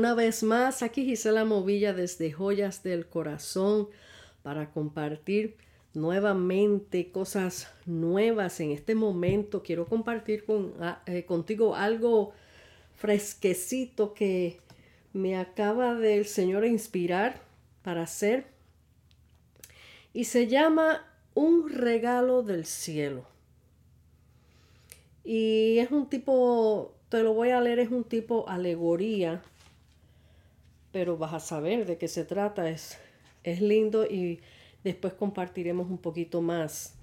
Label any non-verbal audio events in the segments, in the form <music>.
Una vez más, aquí Gisela Movilla desde Joyas del Corazón para compartir nuevamente cosas nuevas en este momento. Quiero compartir con, ah, eh, contigo algo fresquecito que me acaba del Señor inspirar para hacer. Y se llama Un regalo del cielo. Y es un tipo, te lo voy a leer, es un tipo alegoría, pero vas a saber de qué se trata. Es, es lindo y después compartiremos un poquito más.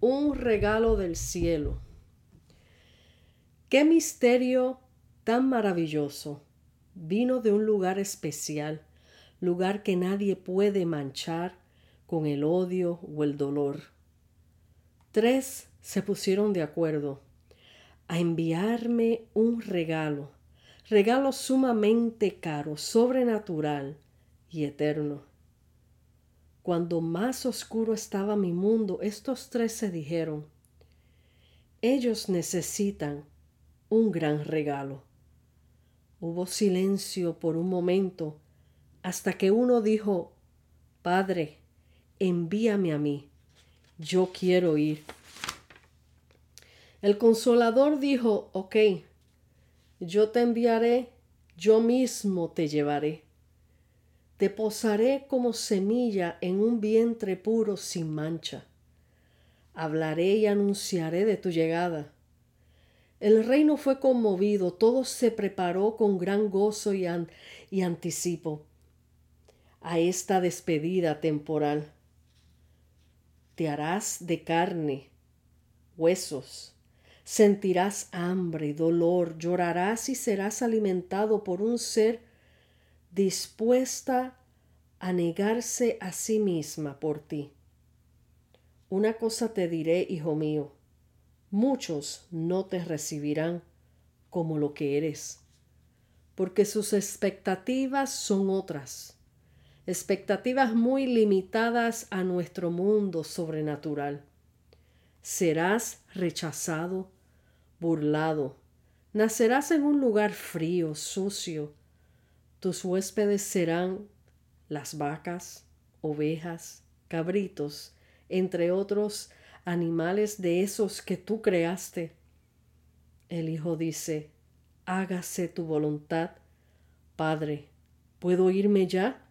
Un regalo del cielo. Qué misterio tan maravilloso vino de un lugar especial, lugar que nadie puede manchar con el odio o el dolor. Tres se pusieron de acuerdo a enviarme un regalo, regalo sumamente caro, sobrenatural y eterno. Cuando más oscuro estaba mi mundo, estos tres se dijeron, ellos necesitan un gran regalo. Hubo silencio por un momento hasta que uno dijo, Padre, envíame a mí, yo quiero ir. El consolador dijo, ok, yo te enviaré, yo mismo te llevaré. Te posaré como semilla en un vientre puro sin mancha. Hablaré y anunciaré de tu llegada. El reino fue conmovido, todo se preparó con gran gozo y, y anticipo a esta despedida temporal. Te harás de carne, huesos, sentirás hambre, dolor, llorarás y serás alimentado por un ser dispuesta a negarse a sí misma por ti. Una cosa te diré, hijo mío, muchos no te recibirán como lo que eres, porque sus expectativas son otras, expectativas muy limitadas a nuestro mundo sobrenatural. Serás rechazado, burlado. Nacerás en un lugar frío, sucio. Tus huéspedes serán las vacas, ovejas, cabritos, entre otros animales de esos que tú creaste. El Hijo dice, hágase tu voluntad. Padre, ¿puedo irme ya?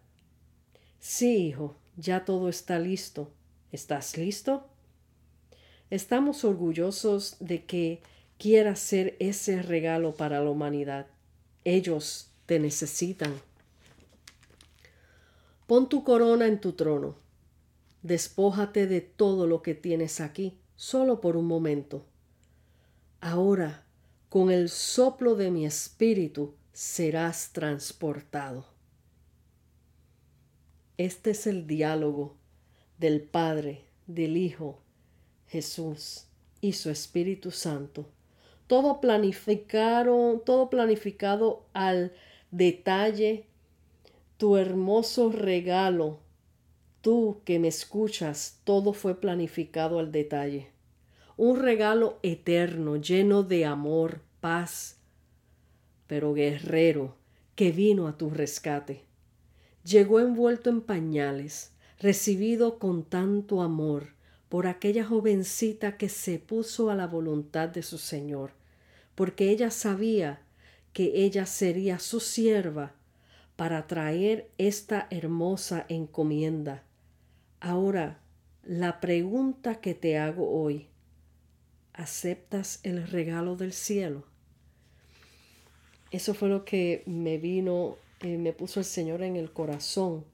Sí, hijo, ya todo está listo. ¿Estás listo? Estamos orgullosos de que quiera ser ese regalo para la humanidad. Ellos te necesitan. Pon tu corona en tu trono. Despójate de todo lo que tienes aquí, solo por un momento. Ahora, con el soplo de mi espíritu, serás transportado. Este es el diálogo del Padre, del Hijo, Jesús y su Espíritu Santo todo planificaron, todo planificado al detalle, tu hermoso regalo, tú que me escuchas, todo fue planificado al detalle. Un regalo eterno, lleno de amor, paz, pero guerrero, que vino a tu rescate. Llegó envuelto en pañales, recibido con tanto amor por aquella jovencita que se puso a la voluntad de su Señor porque ella sabía que ella sería su sierva para traer esta hermosa encomienda. Ahora, la pregunta que te hago hoy, ¿aceptas el regalo del cielo? Eso fue lo que me vino, eh, me puso el Señor en el corazón.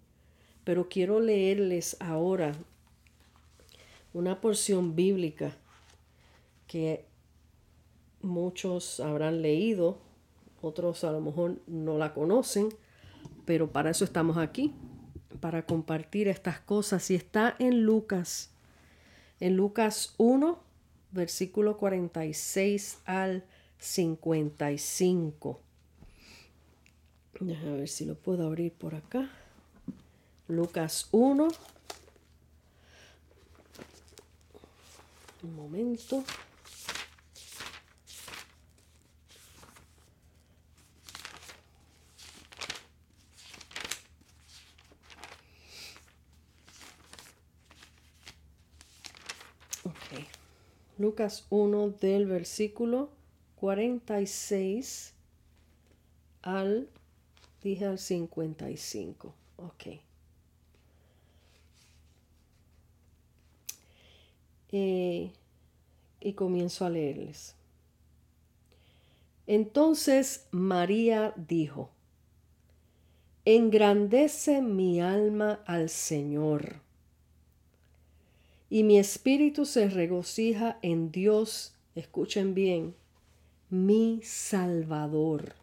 Pero quiero leerles ahora una porción bíblica que muchos habrán leído, otros a lo mejor no la conocen, pero para eso estamos aquí, para compartir estas cosas. Y está en Lucas, en Lucas 1, versículo 46 al 55. Déjame ver si lo puedo abrir por acá. Lucas 1. Un momento. Lucas 1 del versículo 46 al, dije al 55. Ok. Eh, y comienzo a leerles. Entonces María dijo, Engrandece mi alma al Señor, y mi espíritu se regocija en Dios, escuchen bien, mi Salvador,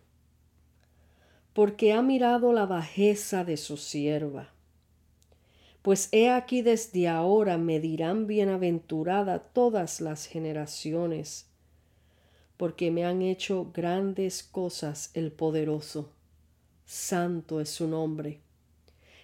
porque ha mirado la bajeza de su sierva. Pues he aquí desde ahora me dirán bienaventurada todas las generaciones, porque me han hecho grandes cosas el poderoso santo es su nombre.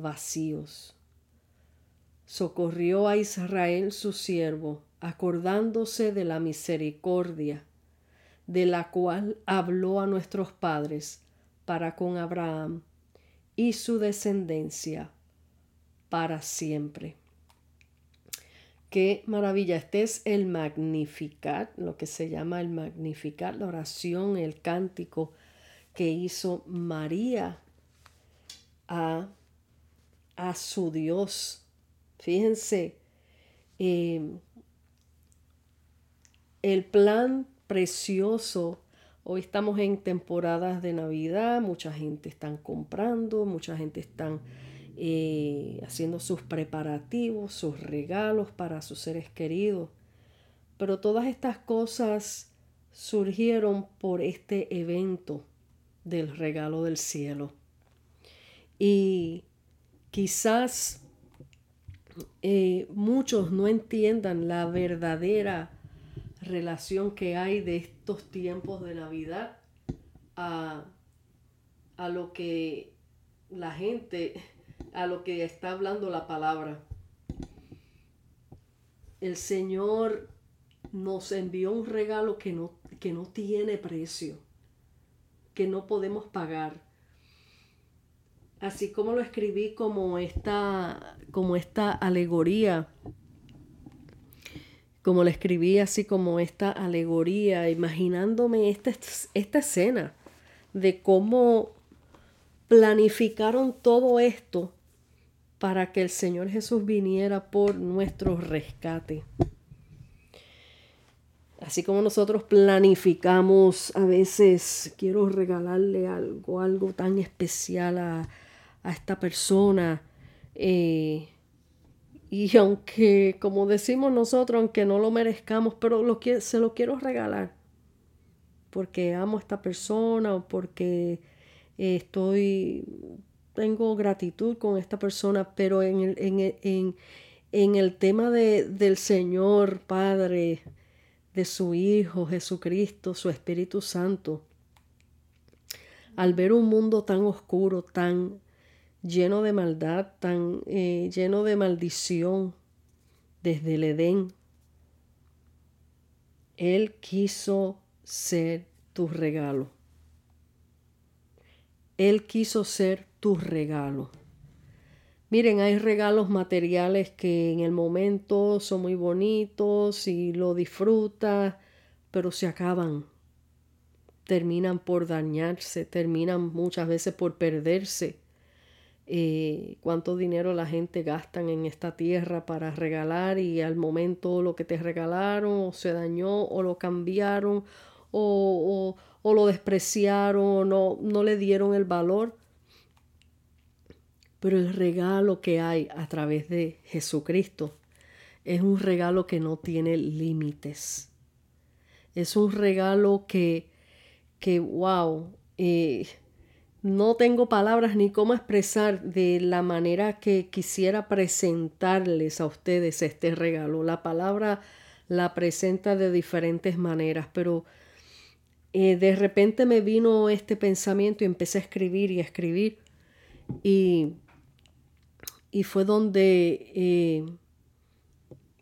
vacíos. Socorrió a Israel su siervo, acordándose de la misericordia, de la cual habló a nuestros padres para con Abraham y su descendencia para siempre. Qué maravilla. Este es el Magnificat, lo que se llama el Magnificat, la oración, el cántico que hizo María a, a su Dios. Fíjense, em, el plan precioso. Hoy estamos en temporadas de Navidad, mucha gente está comprando, mucha gente está eh, haciendo sus preparativos, sus regalos para sus seres queridos. Pero todas estas cosas surgieron por este evento del regalo del cielo. Y quizás eh, muchos no entiendan la verdadera relación que hay de estos tiempos de Navidad a, a lo que la gente, a lo que está hablando la palabra. El Señor nos envió un regalo que no, que no tiene precio que no podemos pagar. Así como lo escribí como esta, como esta alegoría, como lo escribí así como esta alegoría, imaginándome esta, esta escena de cómo planificaron todo esto para que el Señor Jesús viniera por nuestro rescate. Así como nosotros planificamos, a veces quiero regalarle algo, algo tan especial a, esta persona. Eh, y aunque, como decimos nosotros, aunque no lo merezcamos, pero lo que, se lo quiero regalar. Porque amo a esta persona o porque estoy, tengo gratitud con esta persona, pero en el, en, en el tema de, del Señor Padre, de su Hijo Jesucristo, su Espíritu Santo, al ver un mundo tan oscuro, tan lleno de maldad, tan eh, lleno de maldición desde el Edén, Él quiso ser tu regalo. Él quiso ser tu regalo. Miren, hay regalos materiales que en el momento son muy bonitos y lo disfrutas, pero se acaban. Terminan por dañarse, terminan muchas veces por perderse. Eh, cuánto dinero la gente gasta en esta tierra para regalar y al momento lo que te regalaron o se dañó o lo cambiaron o, o, lo despreciaron o no, no le dieron el valor pero el regalo que hay a través de Jesucristo es un regalo que no tiene límites. Es un regalo que, que wow, eh, no tengo palabras ni cómo expresar de la manera que quisiera presentarles a ustedes este regalo. La palabra la presenta de diferentes maneras, pero eh, de repente me vino este pensamiento y empecé a escribir y a escribir y, y fue donde eh,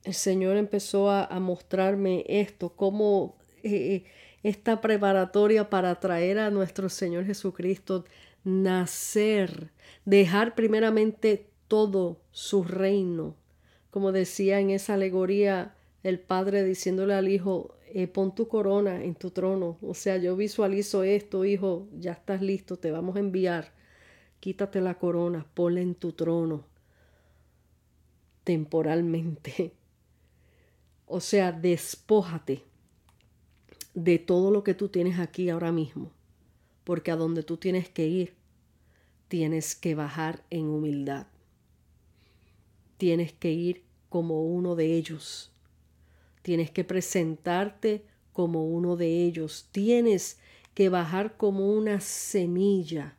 el Señor empezó a, mostrarme esto, cómo eh, esta preparatoria para traer a nuestro Señor Jesucristo, nacer, dejar primeramente todo su reino. Como decía en esa alegoría el padre diciéndole al hijo, eh, pon tu corona en tu trono. O sea, yo visualizo esto, hijo, ya estás listo, te vamos a enviar. Quítate la corona, ponla en tu trono temporalmente. O sea, despójate de todo lo que tú tienes aquí ahora mismo, porque a donde tú tienes que ir, tienes que bajar en humildad. Tienes que ir como uno de ellos. Tienes que presentarte como uno de ellos. Tienes que bajar como una semilla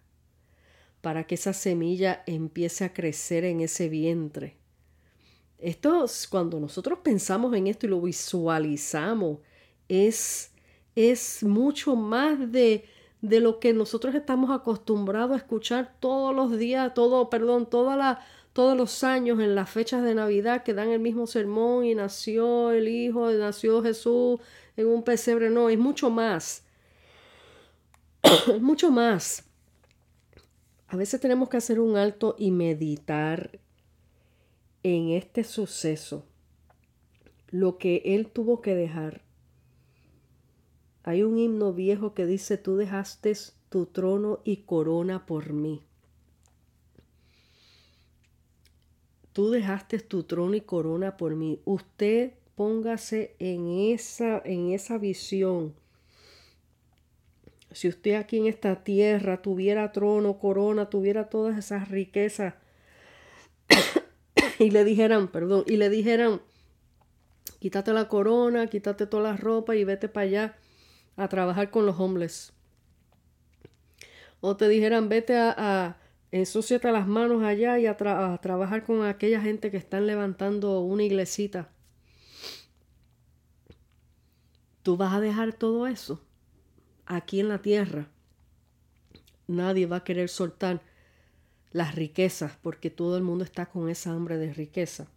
para que esa semilla empiece a crecer en ese vientre esto, cuando nosotros pensamos en esto y lo visualizamos, es, es mucho más de, de lo que nosotros estamos acostumbrados a escuchar todos los días, todo, perdón, todos los años en las fechas de Navidad que dan el mismo sermón y nació el Hijo, nació Jesús en un pesebre. No, es mucho más. es mucho más. A veces tenemos que hacer un alto y meditar en este suceso lo que él tuvo que dejar. Hay un himno viejo que dice, tú dejaste tu trono y corona por mí. Tú dejaste tu trono y corona por mí. Usted póngase en esa, en esa visión. Si usted aquí en esta tierra tuviera trono, corona, tuviera todas esas riquezas, <coughs> y le dijeran, perdón, y le dijeran, quítate la corona, quítate toda la ropa y vete para allá a trabajar con los hombres. O te dijeran, vete a, a las manos allá y a, a, trabajar con aquella gente que están levantando una iglesita. Tú vas a dejar todo eso aquí en la tierra. Nadie va a querer soltar las riquezas, porque todo el mundo está con esa hambre de riqueza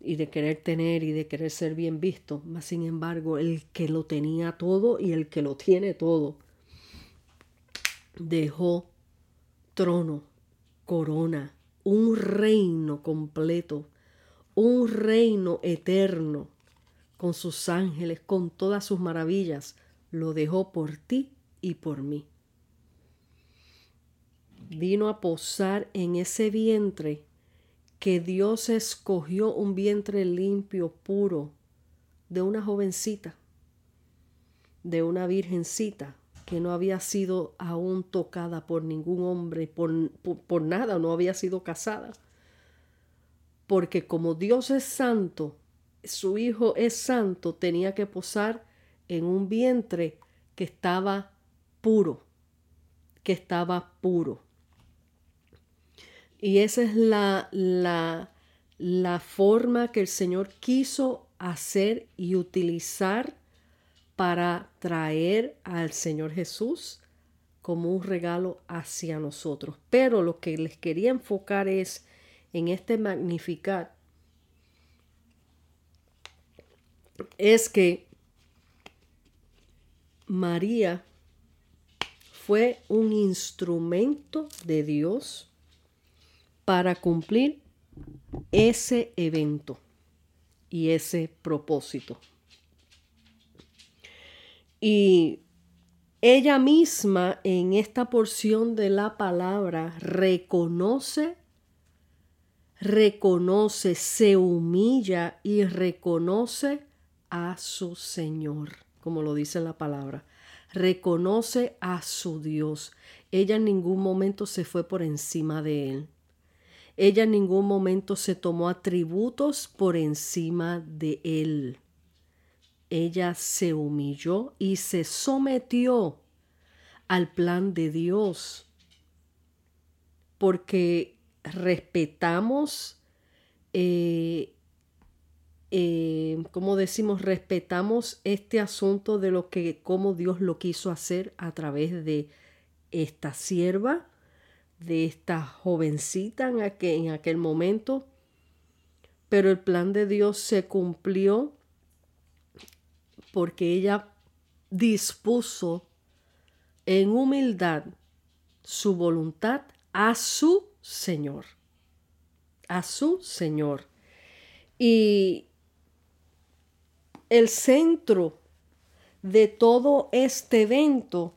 y de querer tener y de querer ser bien visto. Mas, sin embargo, el que lo tenía todo y el que lo tiene todo dejó trono, corona, un reino completo, un reino eterno, con sus ángeles, con todas sus maravillas, lo dejó por ti y por mí vino a posar en ese vientre que Dios escogió un vientre limpio, puro, de una jovencita, de una virgencita que no había sido aún tocada por ningún hombre, por, por, nada, no había sido casada. Porque como Dios es santo, su Hijo es santo, tenía que posar en un vientre que estaba puro, que estaba puro. Y esa es la, la, la forma que el Señor quiso hacer y utilizar para traer al Señor Jesús como un regalo hacia nosotros. Pero lo que les quería enfocar es en este magnificar, es que María fue un instrumento de Dios para cumplir ese evento y ese propósito. Y ella misma en esta porción de la palabra reconoce, reconoce, se humilla y reconoce a su Señor, como lo dice la palabra. Reconoce a su Dios. Ella en ningún momento se fue por encima de él. Ella en ningún momento se tomó atributos por encima de él. Ella se humilló y se sometió al plan de Dios porque respetamos eh, eh, como decimos, respetamos este asunto de lo que, cómo Dios lo quiso hacer a través de esta sierva, de esta jovencita en aquel, en aquel momento, pero el plan de Dios se cumplió porque ella dispuso en humildad su voluntad a su Señor, a su Señor. Y el centro de todo este evento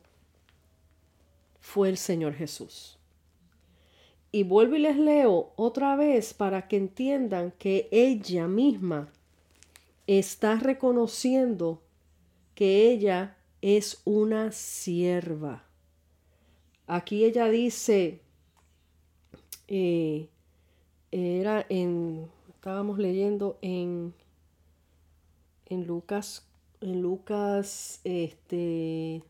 fue el Señor Jesús. Y vuelvo y les leo otra vez para que entiendan que ella misma está reconociendo que ella es una sierva. Aquí ella dice, eh, era en, estábamos leyendo en, en Lucas, en Lucas, este,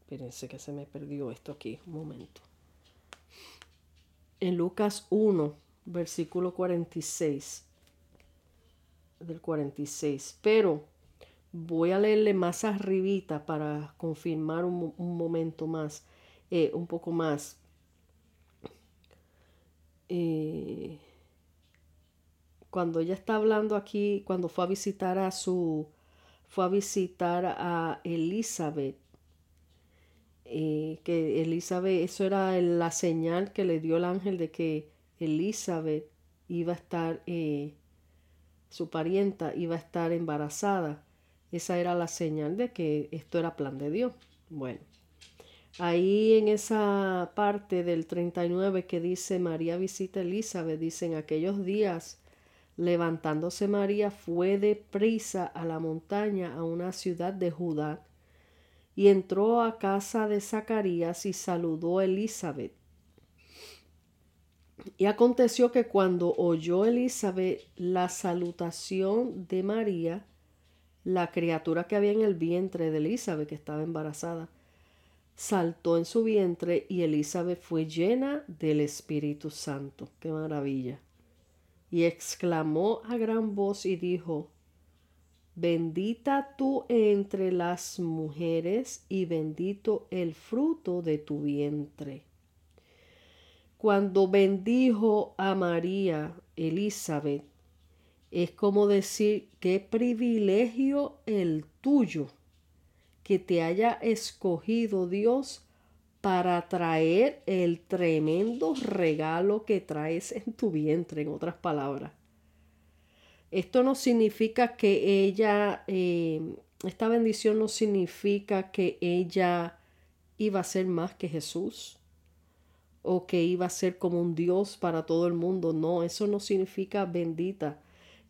espérense que se me perdió esto aquí, un momento en Lucas 1, versículo 46, del 46, pero voy a leerle más arribita para confirmar un, momento más, eh, un poco más. Eh, cuando ella está hablando aquí, cuando fue a visitar a su, fue a visitar a Elizabeth, eh, que Elizabeth, eso era la señal que le dio el ángel de que Elizabeth iba a estar, eh, su parienta iba a estar embarazada. Esa era la señal de que esto era plan de Dios. Bueno, ahí en esa parte del 39 que dice María visita a Elizabeth, dice en aquellos días, levantándose María fue de prisa a la montaña, a una ciudad de Judá y entró a casa de Zacarías y saludó a Elizabeth. Y aconteció que cuando oyó Elizabeth la salutación de María, la criatura que había en el vientre de Elizabeth, que estaba embarazada, saltó en su vientre y Elizabeth fue llena del Espíritu Santo. ¡Qué maravilla! Y exclamó a gran voz y dijo, Bendita tú entre las mujeres y bendito el fruto de tu vientre. Cuando bendijo a María Elizabeth, es como decir qué privilegio el tuyo que te haya escogido Dios para traer el tremendo regalo que traes en tu vientre, en otras palabras. Esto no significa que ella, eh, esta bendición no significa que ella iba a ser más que Jesús o que iba a ser como un Dios para todo el mundo. No, eso no significa bendita.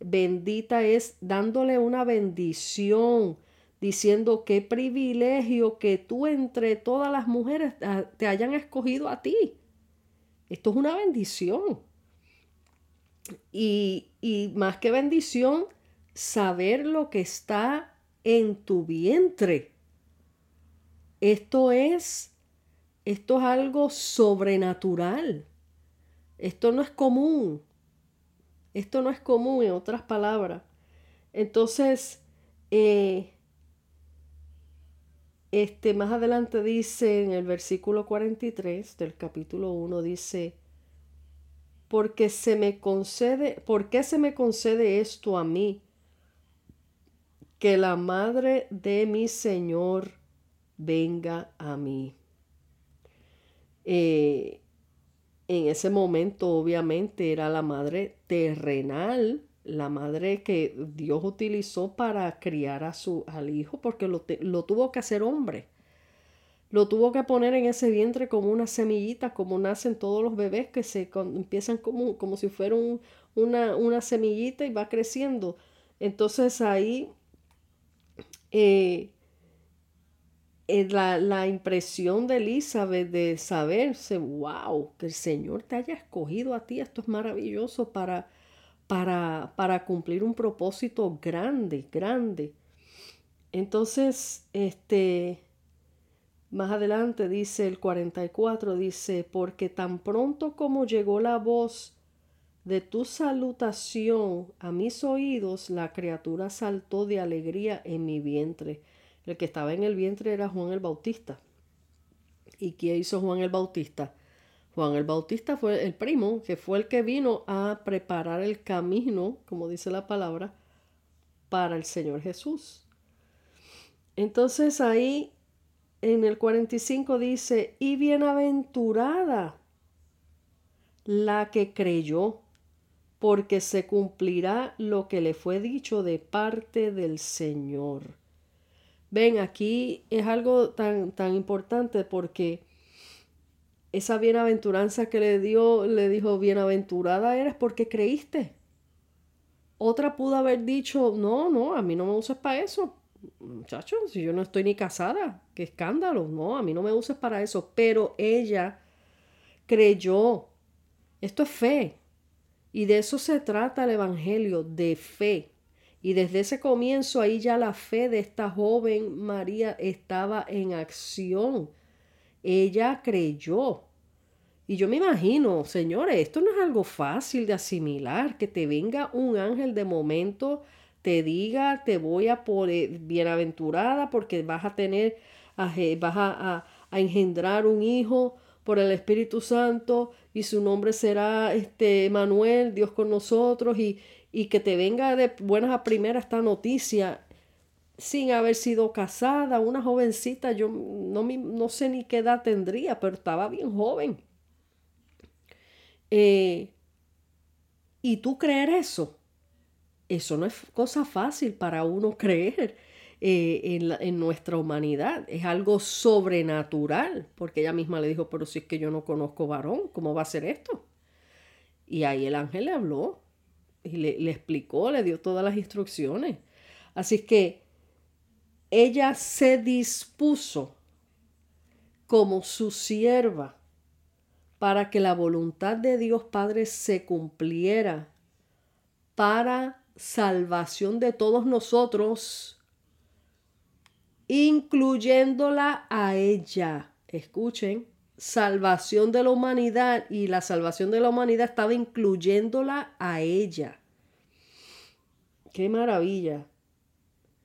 Bendita es dándole una bendición, diciendo qué privilegio que tú entre todas las mujeres ah, te hayan escogido a ti. Esto es una bendición. Y, y más que bendición, saber lo que está en tu vientre. Esto es, esto es algo sobrenatural. Esto no es común. Esto no es común, en otras palabras. Entonces, eh, este más adelante dice en el versículo 43 del capítulo 1, dice, porque se me concede, ¿por qué se me concede esto a mí? Que la madre de mi Señor venga a mí. Eh, en ese momento, obviamente, era la madre terrenal, la madre que Dios utilizó para criar a su, al hijo, porque lo, lo tuvo que hacer hombre. Lo tuvo que poner en ese vientre como una semillita, como nacen todos los bebés que se empiezan como, como si fuera una, una, semillita y va creciendo. Entonces ahí eh, eh, la, la, impresión de Elizabeth de saberse, wow, que el Señor te haya escogido a ti, esto es maravilloso para, para, para cumplir un propósito grande, grande. Entonces, este, más adelante dice el 44, dice, porque tan pronto como llegó la voz de tu salutación a mis oídos, la criatura saltó de alegría en mi vientre. El que estaba en el vientre era Juan el Bautista. ¿Y qué hizo Juan el Bautista? Juan el Bautista fue el primo, que fue el que vino a preparar el camino, como dice la palabra, para el Señor Jesús. Entonces ahí en el 45 dice, y bienaventurada la que creyó, porque se cumplirá lo que le fue dicho de parte del Señor. Ven, aquí es algo tan, tan importante porque esa bienaventuranza que le dio, le dijo, bienaventurada eres porque creíste. Otra pudo haber dicho, no, no, a mí no me uses para eso. Muchachos, si yo no estoy ni casada, qué escándalo, no, a mí no me uses para eso. Pero ella creyó. Esto es fe. Y de eso se trata el Evangelio, de fe. Y desde ese comienzo ahí ya la fe de esta joven María estaba en acción. Ella creyó. Y yo me imagino, señores, esto no es algo fácil de asimilar, que te venga un ángel de momento, te diga, te voy a poner bienaventurada porque vas a tener, vas a, a engendrar un hijo por el Espíritu Santo y su nombre será este Manuel, Dios con nosotros y, y que te venga de buenas a primeras esta noticia sin haber sido casada, una jovencita, yo no, no sé ni qué edad tendría, pero estaba bien joven. Eh, ¿Y tú creer eso? Eso no es cosa fácil para uno <laughs> creer eh, en, en, nuestra humanidad. Es algo sobrenatural, porque ella misma le dijo, pero si es que yo no conozco varón, ¿cómo va a ser esto? Y ahí el ángel le habló y le, explicó, le dio todas las instrucciones. Así que ella se dispuso como su sierva para que la voluntad de Dios Padre se cumpliera para salvación de todos nosotros, incluyéndola a ella. Escuchen, salvación de la humanidad y la salvación de la humanidad estaba incluyéndola a ella. Qué maravilla.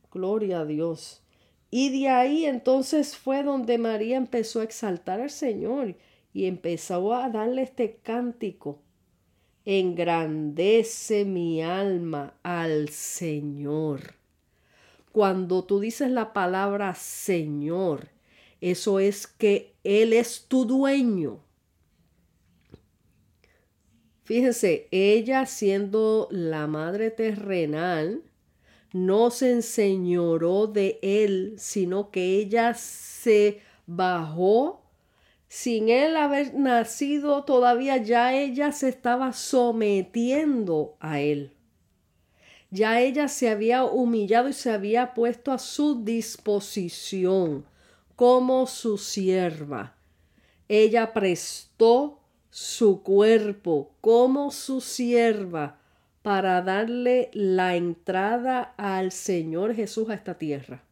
Gloria a Dios. Y de ahí entonces fue donde María empezó a exaltar al Señor y empezó a darle este cántico. Engrandece mi alma al Señor. Cuando tú dices la palabra Señor, eso es que Él es tu dueño. Fíjense, ella siendo la madre terrenal, no se enseñoró de Él, sino que ella se bajó sin él haber nacido todavía, ya ella se estaba sometiendo a él. Ya ella se había humillado y se había puesto a su disposición como su sierva. Ella prestó su cuerpo como su sierva para darle la entrada al Señor Jesús a esta tierra.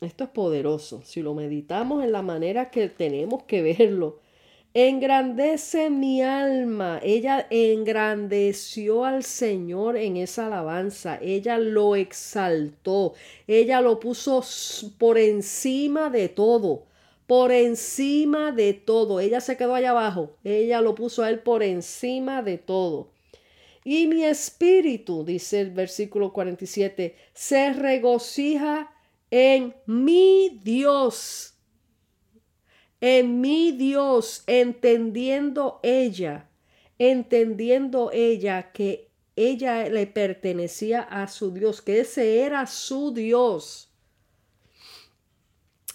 Esto es poderoso. Si lo meditamos en la manera que tenemos que verlo. Engrandece mi alma. Ella engrandeció al Señor en esa alabanza. Ella lo exaltó. Ella lo puso por encima de todo. Por encima de todo. Ella se quedó allá abajo. Ella lo puso a él por encima de todo. Y mi espíritu, dice el versículo 47, se regocija en mi Dios en mi Dios, entendiendo ella, entendiendo ella que ella le pertenecía a su Dios, que ese era su Dios.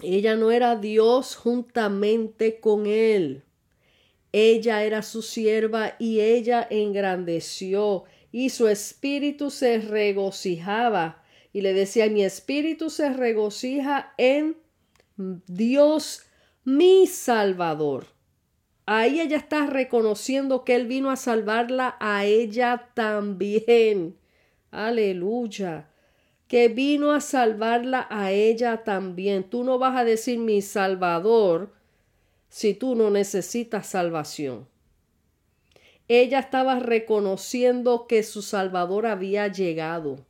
Ella no era Dios juntamente con él. Ella era su sierva y ella engrandeció y su espíritu se regocijaba y le decía, mi espíritu se regocija en Dios mi Salvador. Ahí ella está reconociendo que Él vino a salvarla a ella también. Aleluya. Que vino a salvarla a ella también. Tú no vas a decir mi Salvador si tú no necesitas salvación. ella estaba reconociendo que su Salvador había llegado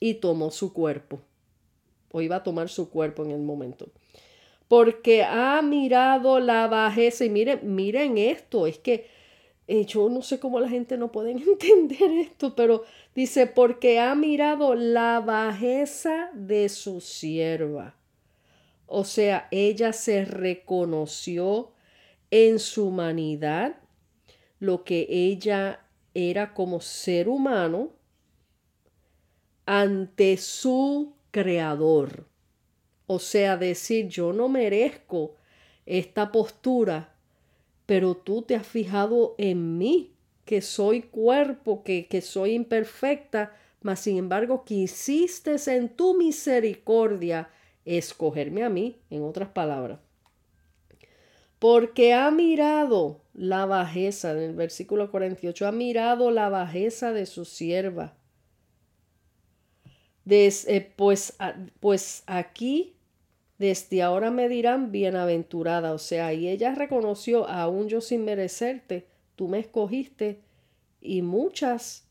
y tomó su cuerpo, o iba a tomar su cuerpo en el momento. Porque ha mirado la bajeza, y miren, miren esto, es que eh, yo no sé cómo la gente no puede <laughs> entender esto, pero dice, porque ha mirado la bajeza de su sierva. O sea, ella se reconoció en su humanidad, lo que ella era como ser humano ante su creador. O sea, decir, yo no merezco esta postura, pero tú te has fijado en mí, que soy cuerpo, que, que soy imperfecta, mas sin embargo quisiste en tu misericordia escogerme a mí, en otras palabras porque ha mirado la bajeza, en el versículo 48, ha mirado la bajeza de su sierva. Eh, pues, pues aquí, desde ahora me dirán bienaventurada, o sea, y ella reconoció, aún yo sin merecerte, tú me escogiste, y muchas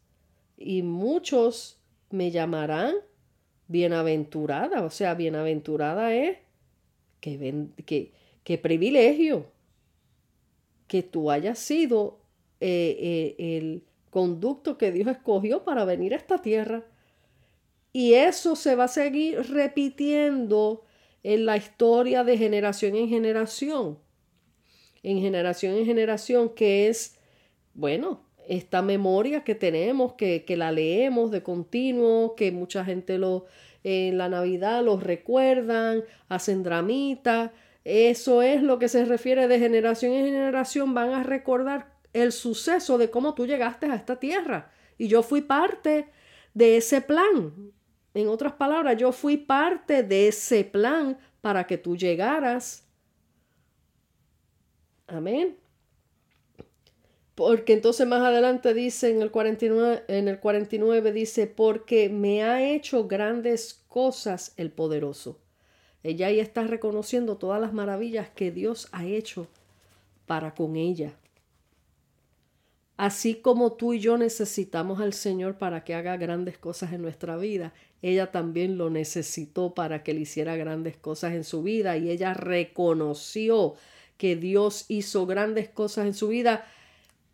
y muchos me llamarán bienaventurada, o sea, bienaventurada es que, ven, que, Qué privilegio que tú hayas sido eh, eh, el conducto que Dios escogió para venir a esta tierra. Y eso se va a seguir repitiendo en la historia de generación en generación. En generación en generación, que es, bueno, esta memoria que tenemos, que, que la leemos de continuo, que mucha gente lo en la Navidad los recuerdan, hacen dramita, eso es lo que se refiere de generación en generación. Van a recordar el suceso de cómo tú llegaste a esta tierra. Y yo fui parte de ese plan. En otras palabras, yo fui parte de ese plan para que tú llegaras. Amén. Porque entonces más adelante dice en el 49, en el 49 dice, porque me ha hecho grandes cosas el poderoso. Ella ahí está reconociendo todas las maravillas que Dios ha hecho para con ella. Así como tú y yo necesitamos al Señor para que haga grandes cosas en nuestra vida, ella también lo necesitó para que le hiciera grandes cosas en su vida y ella reconoció que Dios hizo grandes cosas en su vida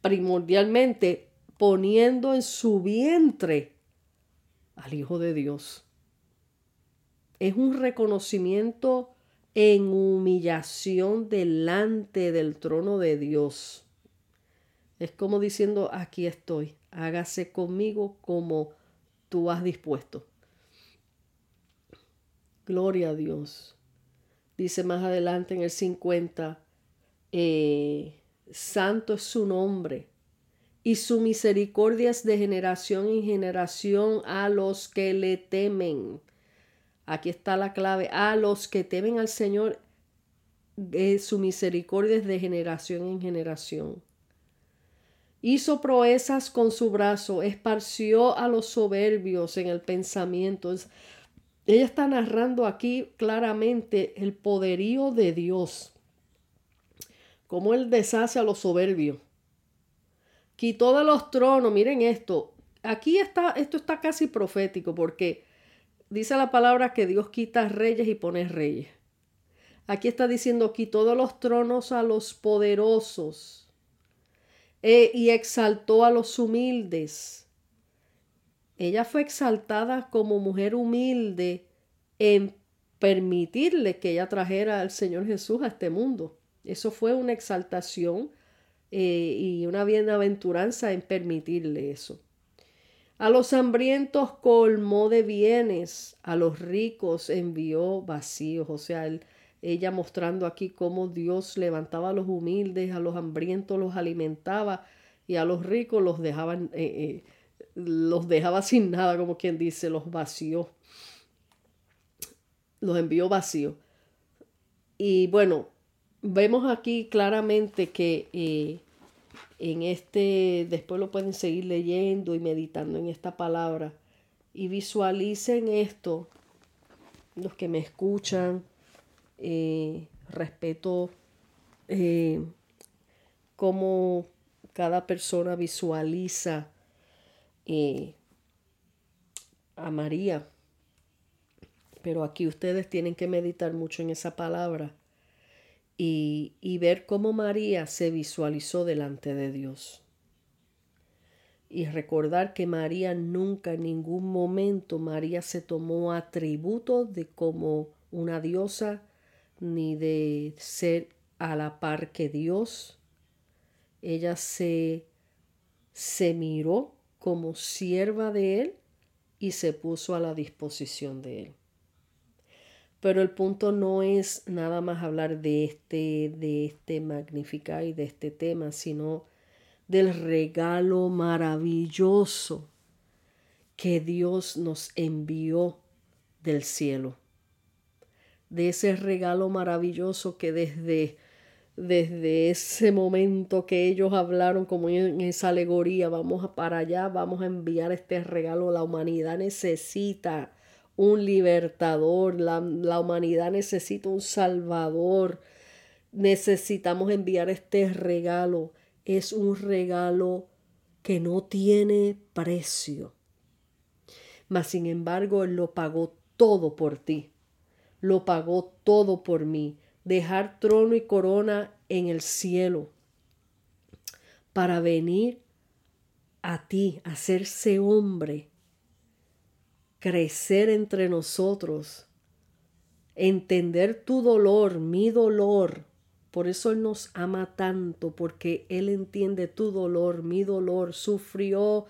primordialmente poniendo en su vientre al Hijo de Dios es un reconocimiento en humillación delante del trono de Dios. Es como diciendo, aquí estoy, hágase conmigo como tú has dispuesto. Gloria a Dios. Dice más adelante en el 50, eh, santo es su nombre y su misericordia es de generación en generación a los que le temen. Aquí está la clave. A los que temen al Señor, eh, su misericordia es de generación en generación. Hizo proezas con su brazo, esparció a los soberbios en el pensamiento. Ella está narrando aquí claramente el poderío de Dios, como Él deshace a los soberbios. Quitó de los tronos, miren esto, aquí está, esto está casi profético porque Dice la palabra que Dios quita reyes y pone reyes. Aquí está diciendo, quitó de los tronos a los poderosos eh, y exaltó a los humildes. Ella fue exaltada como mujer humilde en permitirle que ella trajera al Señor Jesús a este mundo. Eso fue una exaltación eh, y una bienaventuranza en permitirle eso. A los hambrientos colmó de bienes, a los ricos envió vacíos. O sea, ella mostrando aquí cómo Dios levantaba a los humildes, a los hambrientos los alimentaba y a los ricos los dejaba, eh, eh, los dejaba sin nada, como quien dice, los vació. Los envió vacíos. Y bueno, vemos aquí claramente que eh, en este, después lo pueden seguir leyendo y meditando en esta palabra y visualicen esto, los que me escuchan, eh, respeto eh, cómo cada persona visualiza eh, a María. Pero aquí ustedes tienen que meditar mucho en esa palabra y, y ver cómo María se visualizó delante de Dios. Y recordar que María nunca en ningún momento María se tomó atributos de como una diosa ni de ser a la par que Dios. Ella se, se miró como sierva de Él y se puso a la disposición de Él. Pero el punto no es nada más hablar de este, de este y de este tema, sino del regalo maravilloso que Dios nos envió del cielo. De ese regalo maravilloso que desde desde ese momento que ellos hablaron como en esa alegoría, vamos para allá, vamos a enviar este regalo, la humanidad necesita un libertador, la, la humanidad necesita un salvador, necesitamos enviar este regalo, es un regalo que no tiene precio. Mas sin embargo, Él lo pagó todo por ti, lo pagó todo por mí dejar trono y corona en el cielo para venir a ti, hacerse hombre, crecer entre nosotros, entender tu dolor, mi dolor. Por eso Él nos ama tanto, porque Él entiende tu dolor, mi dolor, sufrió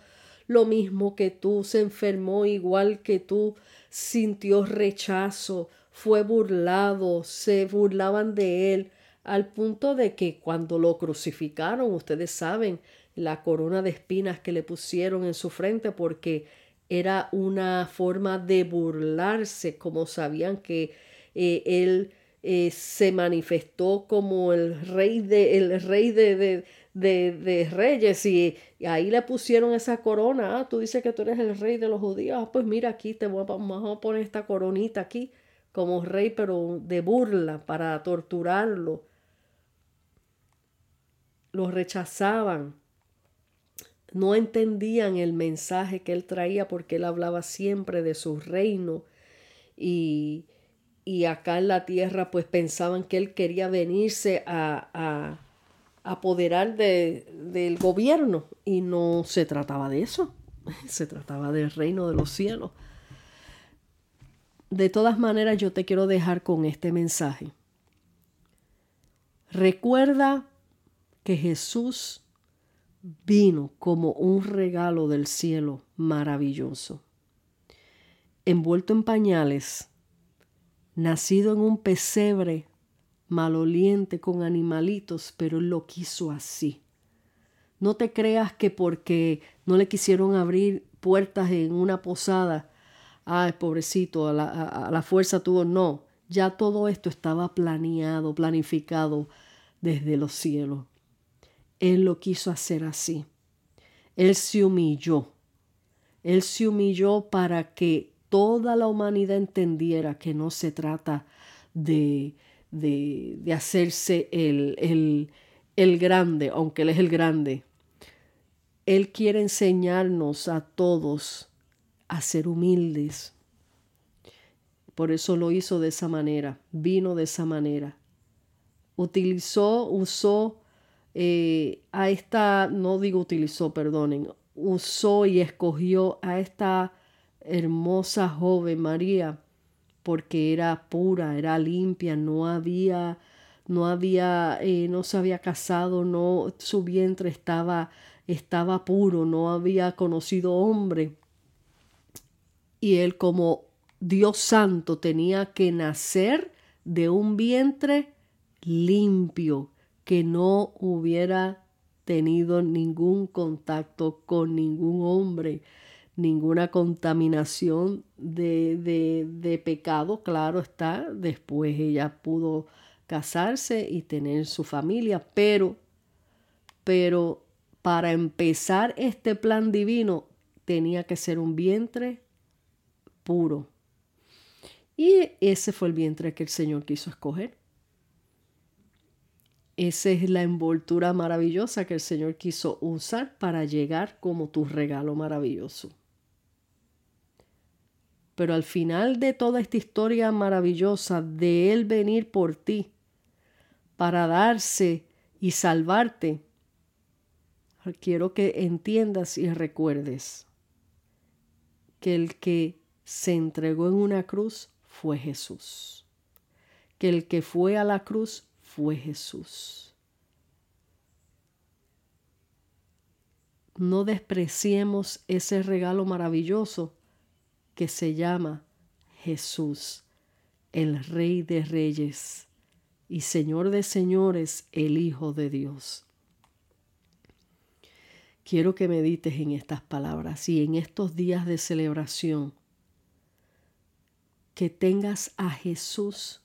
lo mismo que tú, se enfermó igual que tú, sintió rechazo, fue burlado, se burlaban de él, al punto de que cuando lo crucificaron, ustedes saben, la corona de espinas que le pusieron en su frente porque era una forma de burlarse, como sabían que eh, él eh, se manifestó como el rey de, el rey de, de, reyes y, ahí le pusieron esa corona. Ah, tú dices que tú eres el rey de los judíos. Ah, pues mira aquí, te voy a, a poner esta coronita aquí como rey, pero de burla para torturarlo. Lo rechazaban. No entendían el mensaje que él traía porque él hablaba siempre de su reino y, y acá en la tierra pues pensaban que él quería venirse a, a, apoderar de, del gobierno y no se trataba de eso, <laughs> se trataba del reino de los cielos. De todas maneras, yo te quiero dejar con este mensaje. Recuerda que Jesús vino como un regalo del cielo maravilloso, envuelto en pañales, nacido en un pesebre maloliente con animalitos, pero él lo quiso así. No te creas que porque no le quisieron abrir puertas en una posada, ay, pobrecito, a la, fuerza tuvo. No, ya todo esto estaba planeado, planificado desde los cielos. Él lo quiso hacer así. Él se humilló. Él se humilló para que toda la humanidad entendiera que no se trata de, de, de hacerse el, el, el grande, aunque Él es el grande. Él quiere enseñarnos a todos a ser humildes. Por eso lo hizo de esa manera, vino de esa manera. Utilizó, usó eh, a esta, no digo utilizó, perdonen, usó y escogió a esta hermosa joven María porque era pura, era limpia, no había, no había, eh, no se había casado, no, su vientre estaba, estaba puro, no había conocido hombre y él como Dios santo tenía que nacer de un vientre limpio, que no hubiera tenido ningún contacto con ningún hombre, ninguna contaminación de, de, de, pecado, claro está, después ella pudo casarse y tener su familia, pero, pero para empezar este plan divino tenía que ser un vientre puro. Y ese fue el vientre que el Señor quiso escoger. Esa es la envoltura maravillosa que el Señor quiso usar para llegar como tu regalo maravilloso. Pero al final de toda esta historia maravillosa de Él venir por ti, para darse y salvarte, quiero que entiendas y recuerdes que el que se entregó en una cruz fue Jesús. Que el que fue a la cruz fue Jesús. No despreciemos ese regalo maravilloso que se llama Jesús, el Rey de Reyes y Señor de Señores, el Hijo de Dios. Quiero que medites en estas palabras y en estos días de celebración, que tengas a Jesús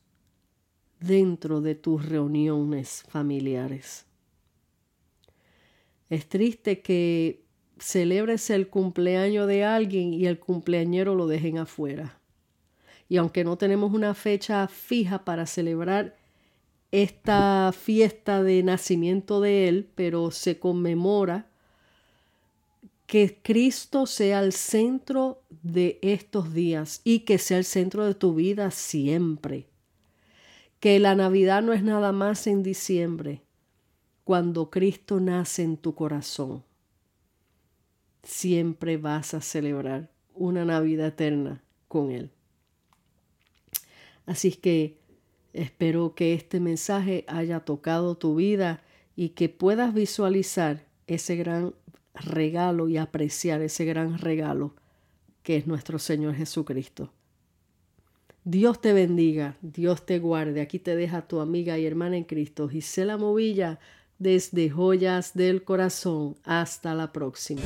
dentro de tus reuniones familiares. Es triste que celebres el cumpleaños de alguien y el cumpleañero lo dejen afuera. Y aunque no tenemos una fecha fija para celebrar esta fiesta de nacimiento de Él, pero se conmemora que Cristo sea el centro de estos días y que sea el centro de tu vida siempre. Que la Navidad no es nada más en diciembre, cuando Cristo nace en tu corazón. Siempre vas a celebrar una Navidad eterna con Él. Así que espero que este mensaje haya tocado tu vida y que puedas visualizar ese gran regalo y apreciar ese gran regalo que es nuestro Señor Jesucristo. Dios te bendiga, Dios te guarde. Aquí te deja tu amiga y hermana en Cristo, Gisela Movilla, desde Joyas del Corazón. Hasta la próxima.